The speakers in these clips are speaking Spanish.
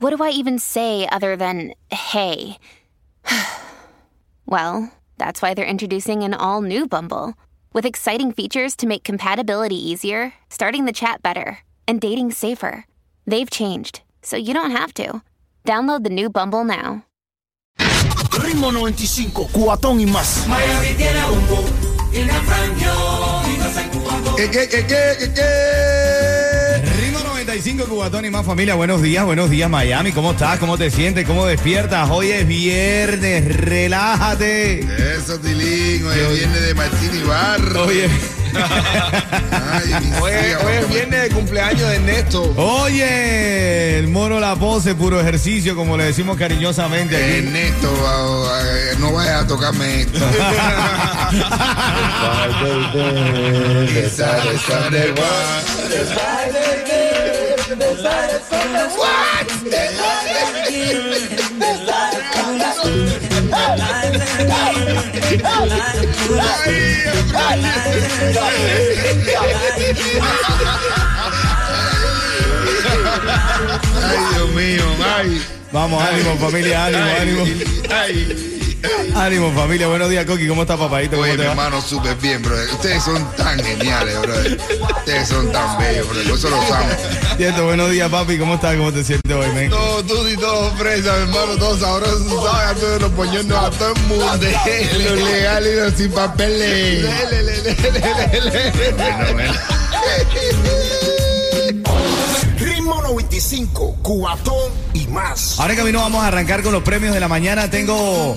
what do I even say other than hey? well, that's why they're introducing an all new Bumble with exciting features to make compatibility easier, starting the chat better, and dating safer. They've changed, so you don't have to. Download the new Bumble now. Ritmo 95, cuatón y más. Miami tiene un y la Frangio y no se cubatón. ¿Qué, qué, qué, qué, qué, Cubatón y más familia. Buenos días, buenos días Miami. ¿Cómo estás? ¿Cómo te sientes? ¿Cómo despiertas? Hoy es viernes, relájate. Eso, Tilín. Hoy es viernes de Martín Barro. Oye. Ay, hoy, hoy es viernes de cumpleaños de Ernesto. Oye, el mono la pose, puro ejercicio, como le decimos cariñosamente. Aquí. Ernesto, eh, no vayas a tocarme esto. Ay, Dios mío, ay. Vamos, ánimo familia, ánimo, ánimo. Ay, Ánimo familia, buenos días Coqui, ¿cómo está papadito? ¿Cómo Oye, te mi va? hermano, súper bien, bro. Ustedes son tan geniales, bro. Ustedes son tan bellos, bro. Por eso los amo. Cierto, buenos días papi, ¿cómo estás? ¿Cómo te sientes hoy, men? Todo tú y todo fresa, mi hermano, todo sabroso, ¿sabes? A todos los poñones, a todo el mundo. Los legales y los sin papeles. Bueno, bueno. Ritmo 95, cuatón y más. Ahora en camino vamos a arrancar con los premios de la mañana. Tengo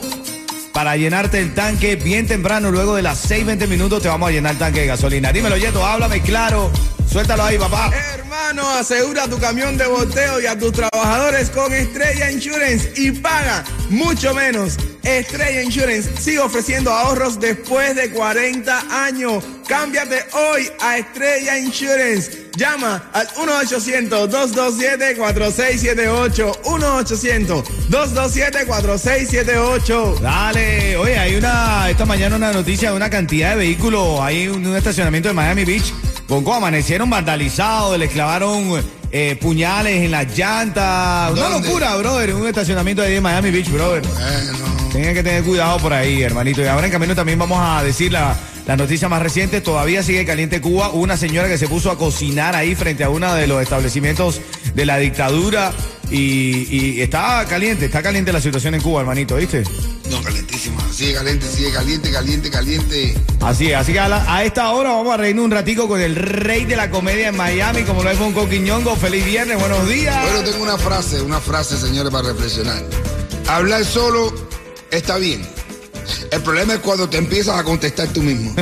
para llenarte el tanque bien temprano, luego de las 6.20 minutos te vamos a llenar el tanque de gasolina. Dímelo, Yeto, háblame claro. Suéltalo ahí, papá. Hermano, asegura tu camión de boteo y a tus trabajadores con Estrella Insurance y paga mucho menos. Estrella Insurance sigue ofreciendo ahorros después de 40 años. Cámbiate hoy a Estrella Insurance. Llama al 1-800-227-4678. 1-800-227-4678. Dale, oye, hay una, esta mañana una noticia de una cantidad de vehículos ahí en un estacionamiento de Miami Beach con cómo amanecieron vandalizados, les clavaron eh, puñales en las llantas. Una locura, brother, en un estacionamiento ahí de Miami Beach, brother. Bueno. Tienen que tener cuidado por ahí, hermanito. Y ahora en camino también vamos a decir la, la noticia más reciente. Todavía sigue caliente Cuba. Una señora que se puso a cocinar ahí frente a uno de los establecimientos de la dictadura. Y, y está caliente, está caliente la situación en Cuba, hermanito, ¿viste? No, calentísima. Sigue caliente, sigue caliente, caliente, caliente. Así es, así que a, la- a esta hora vamos a reírnos un ratico con el rey de la comedia en Miami, como lo es con Coquiñongo. Feliz viernes, buenos días. Bueno, tengo una frase, una frase, señores, para reflexionar. Hablar solo está bien. El problema es cuando te empiezas a contestar tú mismo.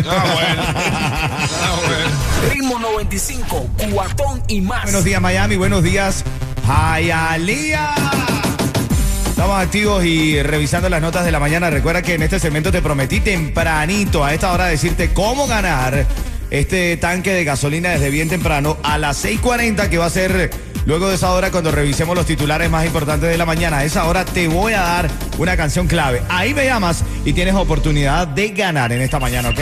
Ritmo 95, cuatón y más. Buenos días Miami, buenos días Hialeah. Estamos activos y revisando las notas de la mañana. Recuerda que en este segmento te prometí tempranito a esta hora decirte cómo ganar este tanque de gasolina desde bien temprano a las 6.40 que va a ser luego de esa hora cuando revisemos los titulares más importantes de la mañana. A esa hora te voy a dar una canción clave. Ahí me llamas y tienes oportunidad de ganar en esta mañana, ¿ok?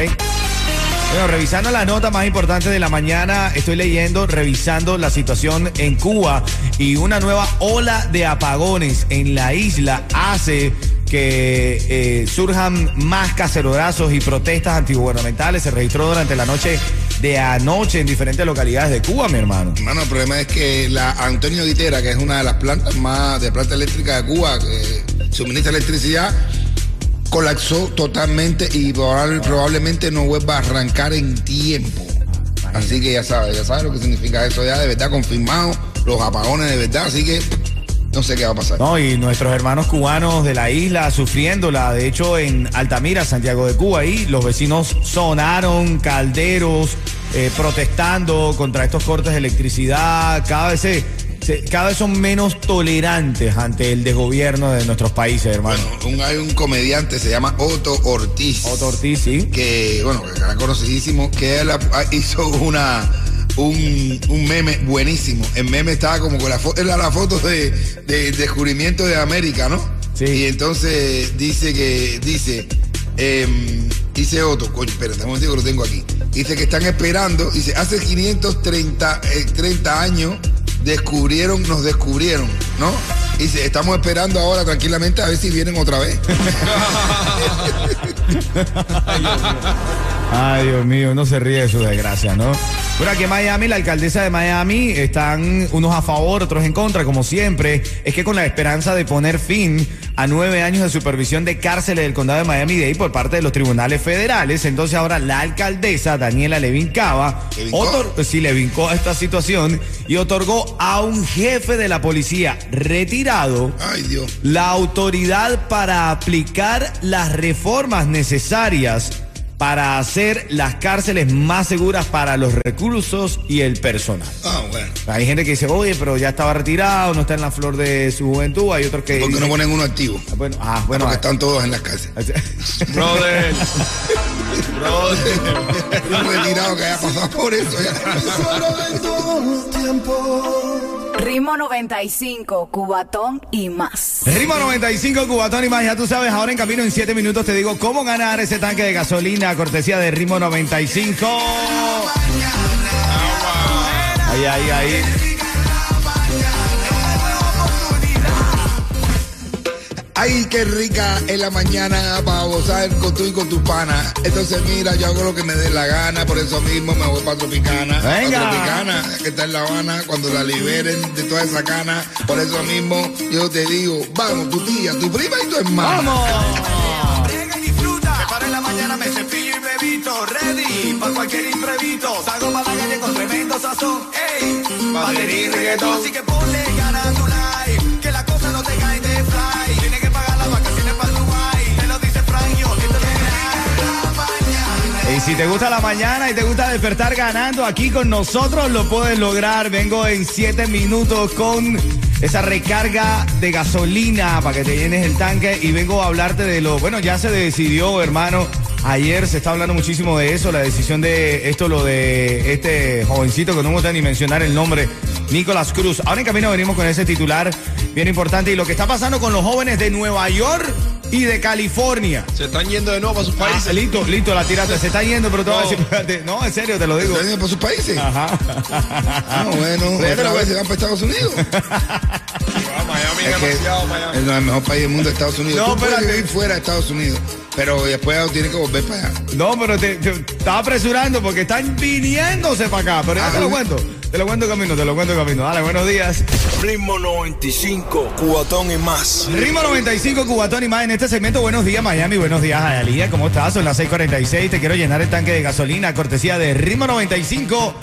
Bueno, revisando la nota más importante de la mañana, estoy leyendo, revisando la situación en Cuba y una nueva ola de apagones en la isla hace que eh, surjan más cacerolazos y protestas antigubernamentales. Se registró durante la noche de anoche en diferentes localidades de Cuba, mi hermano. Hermano, el problema es que la Antonio Ditera, que es una de las plantas más de planta eléctrica de Cuba, que suministra electricidad, colapsó totalmente y probable- probablemente no vuelva a arrancar en tiempo. Así que ya sabes, ya sabes lo que significa eso ya de verdad confirmado, los apagones de verdad, así que no sé qué va a pasar. No, y nuestros hermanos cubanos de la isla sufriéndola. De hecho, en Altamira, Santiago de Cuba, ahí los vecinos sonaron calderos, eh, protestando contra estos cortes de electricidad. Cada vez se, se- cada vez son menos tolerantes ante el desgobierno de nuestros países, hermano. Bueno, un- hay un comediante, se llama Otto Ortiz. Otto Ortiz, sí. que, bueno, era conocidísimo, que él hizo una un, un meme buenísimo. El meme estaba como con la foto, era la foto de, de descubrimiento de América, ¿no? Sí. Y entonces dice que, dice, em, dice Otto, coño, espérate, un momentico que lo tengo aquí. Dice que están esperando, dice, hace 530 eh, 30 años descubrieron, nos descubrieron, ¿no? Dice, estamos esperando ahora tranquilamente a ver si vienen otra vez. Ay, Dios mío, no se ríe de su desgracia, ¿no? Bueno, aquí en Miami, la alcaldesa de Miami, están unos a favor, otros en contra, como siempre. Es que con la esperanza de poner fin a nueve años de supervisión de cárceles del condado de Miami-Dade por parte de los tribunales federales, entonces ahora la alcaldesa, Daniela Levin Cava, sí, le vincó a esta situación y otorgó a un jefe de la policía retirado Ay, Dios. la autoridad para aplicar las reformas necesarias para hacer las cárceles más seguras para los recursos y el personal. Ah, bueno. Hay gente que dice, oye, pero ya estaba retirado, no está en la flor de su juventud. Hay otros que... ¿Por qué no ponen uno activo? Bueno, ah, bueno. Porque ah, están todos en las casas. Brother. Un retirado que haya pasado por eso. Ritmo 95, Cubatón y más. Ritmo 95, Cubatón y más. Ya tú sabes, ahora en camino en 7 minutos te digo cómo ganar ese tanque de gasolina, cortesía de Ritmo 95. Ahí, ahí, ahí. Ay, qué rica en la mañana para gozar con tú y con tu pana. Entonces, mira, yo hago lo que me dé la gana, por eso mismo me voy para Tropicana. Venga. Pa' Tropicana, que está en La Habana, cuando la liberen de toda esa cana. Por eso mismo yo te digo, vamos, tu tía, tu prima y tu hermana. ¡Vamos! Brega y disfruta. Me paro en la mañana, me cepillo y bebito. Ready para cualquier imprevisto. Salgo para la calle con tremendo sazón. Ey, batería y reggaetón. Así que ponle te gusta la mañana y te gusta despertar ganando aquí con nosotros, lo puedes lograr. Vengo en 7 minutos con esa recarga de gasolina para que te llenes el tanque y vengo a hablarte de lo, bueno, ya se decidió, hermano. Ayer se está hablando muchísimo de eso, la decisión de esto, lo de este jovencito que no me gusta ni mencionar el nombre, Nicolás Cruz. Ahora en camino venimos con ese titular bien importante y lo que está pasando con los jóvenes de Nueva York y de California. Se están yendo de nuevo para sus Ah, países. listo, listo, la tiraste. Se está yendo, pero te voy a No. decir, espérate. No, en serio, te lo digo. ¿Están yendo por sus países? Ajá. Ah, bueno, otra a vez se van para Estados Unidos. Miami, Es demasiado Miami. es el mejor país del mundo, Estados Unidos. No, Tú puedes espérate. vivir fuera de Estados Unidos, pero después tienes que volver para allá. No, pero te, te- estaba apresurando porque están viniéndose para acá. Pero ya Ah, te lo cuento. Te lo cuento camino, te lo cuento camino. Dale, buenos días. Ritmo 95, cubatón y más. Ritmo 95, Cubatón y más en este segmento. Buenos días, Miami. Buenos días, Ayalía. ¿Cómo estás? Son las 6:46. Te quiero llenar el tanque de gasolina, cortesía de Ritmo 95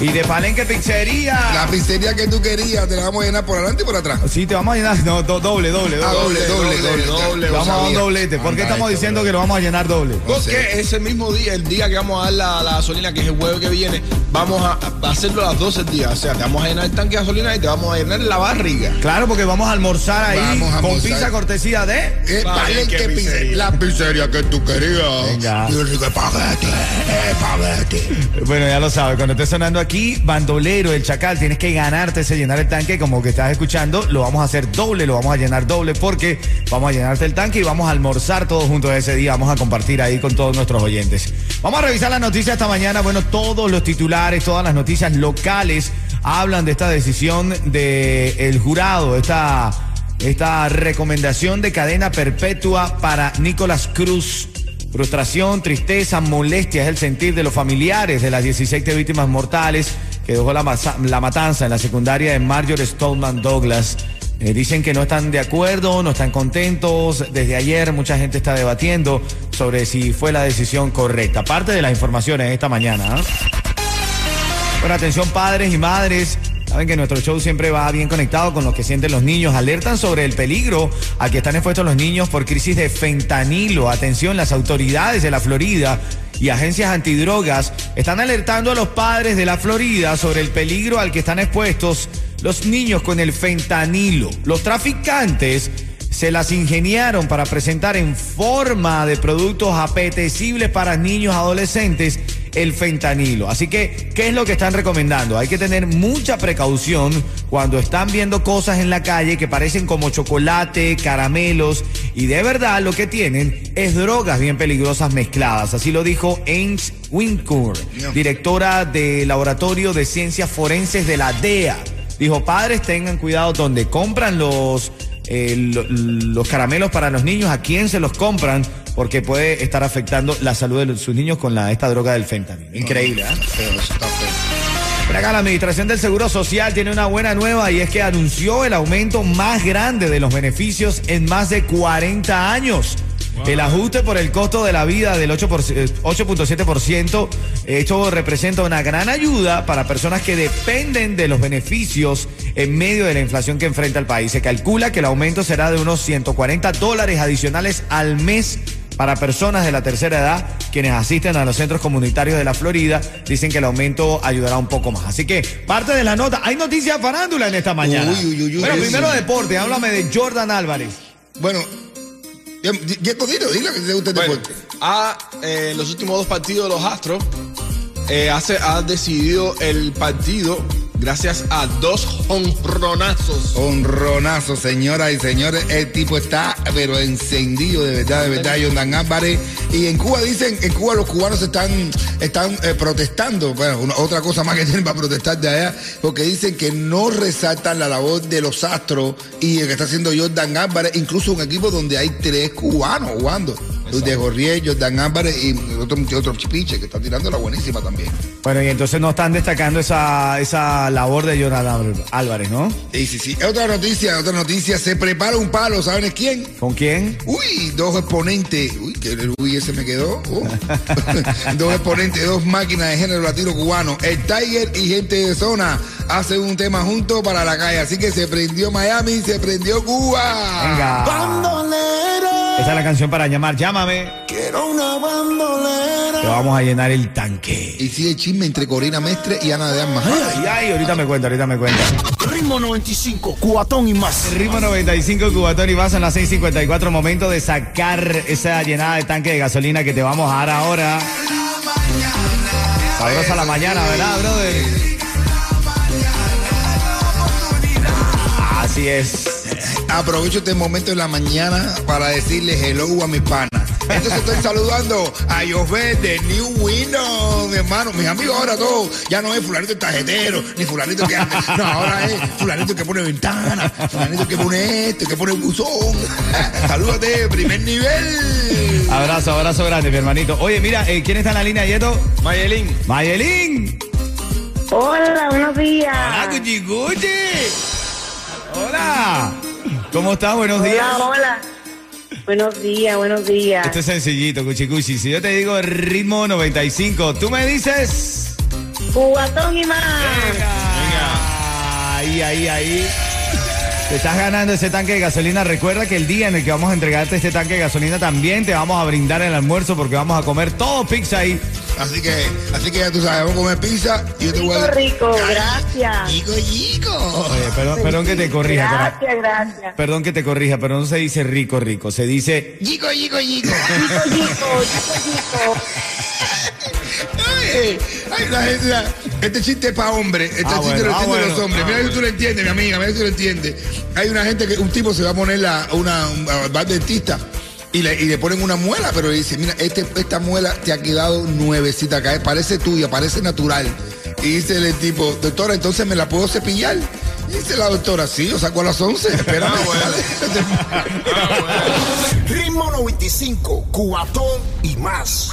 y de Palenque Pizzería. La pizzería que tú querías, te la vamos a llenar por adelante y por atrás. Sí, te vamos a llenar. No, do- doble, doble, Ah, doble. doble, doble, doble. doble, Te vamos a dar un doblete. ¿Por qué estamos diciendo que lo vamos a llenar doble? No Porque sé. ese mismo día, el día que vamos a dar la, la gasolina, que es el jueves que viene, vamos a, a hacerlo a las 12 días. O sea, te vamos a llenar el tanque de gasolina y te vamos a llenar la barriga. Claro, porque vamos a almorzar ahí Vamos a con almorzar. pizza cortesía de. Eh, Vale, vale, qué que pizzería. pizzería. La pizzería que tú querías. Venga. Y el rico espagueti, espagueti. Bueno, ya lo sabes, cuando esté sonando aquí, bandolero, el chacal, tienes que ganarte ese llenar el tanque como que estás escuchando, lo vamos a hacer doble, lo vamos a llenar doble porque vamos a llenarte el tanque y vamos a almorzar todos juntos ese día, vamos a compartir ahí con todos nuestros oyentes. Vamos a revisar las noticias esta mañana, bueno, todos los titulares, todas las noticias locales hablan de esta decisión del jurado, esta, esta recomendación de cadena perpetua para Nicolás Cruz. Frustración, tristeza, molestia es el sentir de los familiares de las 17 víctimas mortales que dejó la, la matanza en la secundaria de Marjorie Stoneman Douglas. Eh, dicen que no están de acuerdo, no están contentos. Desde ayer mucha gente está debatiendo sobre si fue la decisión correcta. Parte de las informaciones esta mañana. ¿ah? Bueno, atención padres y madres. Saben que nuestro show siempre va bien conectado con lo que sienten los niños. Alertan sobre el peligro al que están expuestos los niños por crisis de fentanilo. Atención, las autoridades de la Florida y agencias antidrogas están alertando a los padres de la Florida sobre el peligro al que están expuestos los niños con el fentanilo. Los traficantes se las ingeniaron para presentar en forma de productos apetecibles para niños adolescentes el fentanilo. Así que, ¿qué es lo que están recomendando? Hay que tener mucha precaución cuando están viendo cosas en la calle que parecen como chocolate, caramelos y de verdad lo que tienen es drogas bien peligrosas mezcladas. Así lo dijo Ames Wincourt, directora del Laboratorio de Ciencias Forenses de la DEA. Dijo, padres tengan cuidado donde compran los eh, lo- los caramelos para los niños, a quién se los compran, porque puede estar afectando la salud de los- sus niños con la, esta droga del fentanilo. Increíble, ¿eh? Feo, eso está feo. Acá la Administración del Seguro Social tiene una buena nueva y es que anunció el aumento más grande de los beneficios en más de 40 años. El ajuste por el costo de la vida del 8 por- eh, 8.7%, esto representa una gran ayuda para personas que dependen de los beneficios en medio de la inflación que enfrenta el país. Se calcula que el aumento será de unos 140 dólares adicionales al mes para personas de la tercera edad quienes asisten a los centros comunitarios de la Florida. Dicen que el aumento ayudará un poco más. Así que parte de la nota. Hay noticias farándula en esta mañana. Uy, uy, uy, uy, bueno, primero deporte. Háblame de Jordan Álvarez. Bueno, ya dilo, dilo que te gusta el Bueno, deporte. ha, eh, en los últimos dos partidos de los Astros eh, hace- ha decidido el partido gracias a dos honronazos. Honronazo, señoras y señores. El tipo está, pero encendido de verdad, de verdad, Jordan Álvarez. Y en Cuba dicen, en Cuba los cubanos están, están eh, protestando. Bueno, una- otra cosa más que tienen para protestar de allá, porque dicen que no resaltan la labor de los astros y el que está haciendo Jordan Álvarez, incluso un equipo donde hay tres cubanos jugando. De Jorriel, Jordan Álvarez y otro, otro chipiche que está tirando la buenísima también. Bueno, y entonces no están destacando esa, esa labor de Jordan Álvarez, ¿no? Sí, sí, sí. Otra noticia, otra noticia. Se prepara un palo, ¿saben quién? ¿Con quién? Uy, dos exponentes. Uy, que el uy ese me quedó. Oh. dos exponentes, dos máquinas de género latino cubano. El Tiger y gente de zona hacen un tema juntos para la calle. Así que se prendió Miami, se prendió Cuba. Venga. Esa es la canción para llamar. Llámame. Quiero una bandolera. Te vamos a llenar el tanque. Y sigue el chisme entre Corina Mestre y Ana de Armas. Ay, ay, ahorita me cuenta, ahorita me cuenta. Ritmo 95, cuatón y más. Ritmo 95, Cubatón y vas en las 6:54. Momento de sacar esa llenada de tanque de gasolina que te vamos a dar ahora. Sabrosa la mañana, ¿verdad, brother? Así es. Aprovecho este momento en la mañana para decirles hello a mis panas. Entonces estoy saludando a José de New Windows, mi hermano, mis amigos ahora todos. Ya no es fulanito el tarjetero, ni fulanito que anda. No, ahora es fulanito que pone ventana, fulanito que pone esto, que pone buzón. Salúdate, primer nivel. Abrazo, abrazo grande, mi hermanito. Oye, mira, eh, ¿quién está en la línea, Yeto? Mayelín. Mayelín. Hola, buenos días. Hola, Cuchi Cuchi. Hola. ¿Cómo estás? Buenos días. Hola, hola. Buenos días, buenos días. Esto es sencillito, Cuchi Cuchi. Si yo te digo ritmo 95, tú me dices. Cubatón y más. Ahí, ahí, ahí. Te estás ganando ese tanque de gasolina. Recuerda que el día en el que vamos a entregarte este tanque de gasolina también te vamos a brindar el almuerzo porque vamos a comer todo pizza ahí. Así que, así que ya tú sabes, vamos a comer pizza y yo te voy a Rico, rico, gracias. Chico, chico. Oye, perdón, perdón que te corrija. pero- Gracias, gracias. Perdón que te corrija, pero no se dice rico, rico. Se dice Chico, chico, chico. Chico, chico, chico, Ay, ay, la este chiste es para hombres. Este Ah, chiste bueno, lo ah, entienden bueno, los hombres. ah, mira si bueno. tú lo entiendes, mi amiga, mira si tú lo entiendes. Hay una gente que, un tipo se va a poner la, una, un, va al dentista y le, y le ponen una muela, pero le dice, mira, este, esta muela te ha quedado nuevecita acá, eh, parece tuya, parece natural. Y dice el tipo, doctora, entonces me la puedo cepillar. Y dice la doctora, sí, yo saco a las 11, espérame. Ritmo 95, cuatón y más.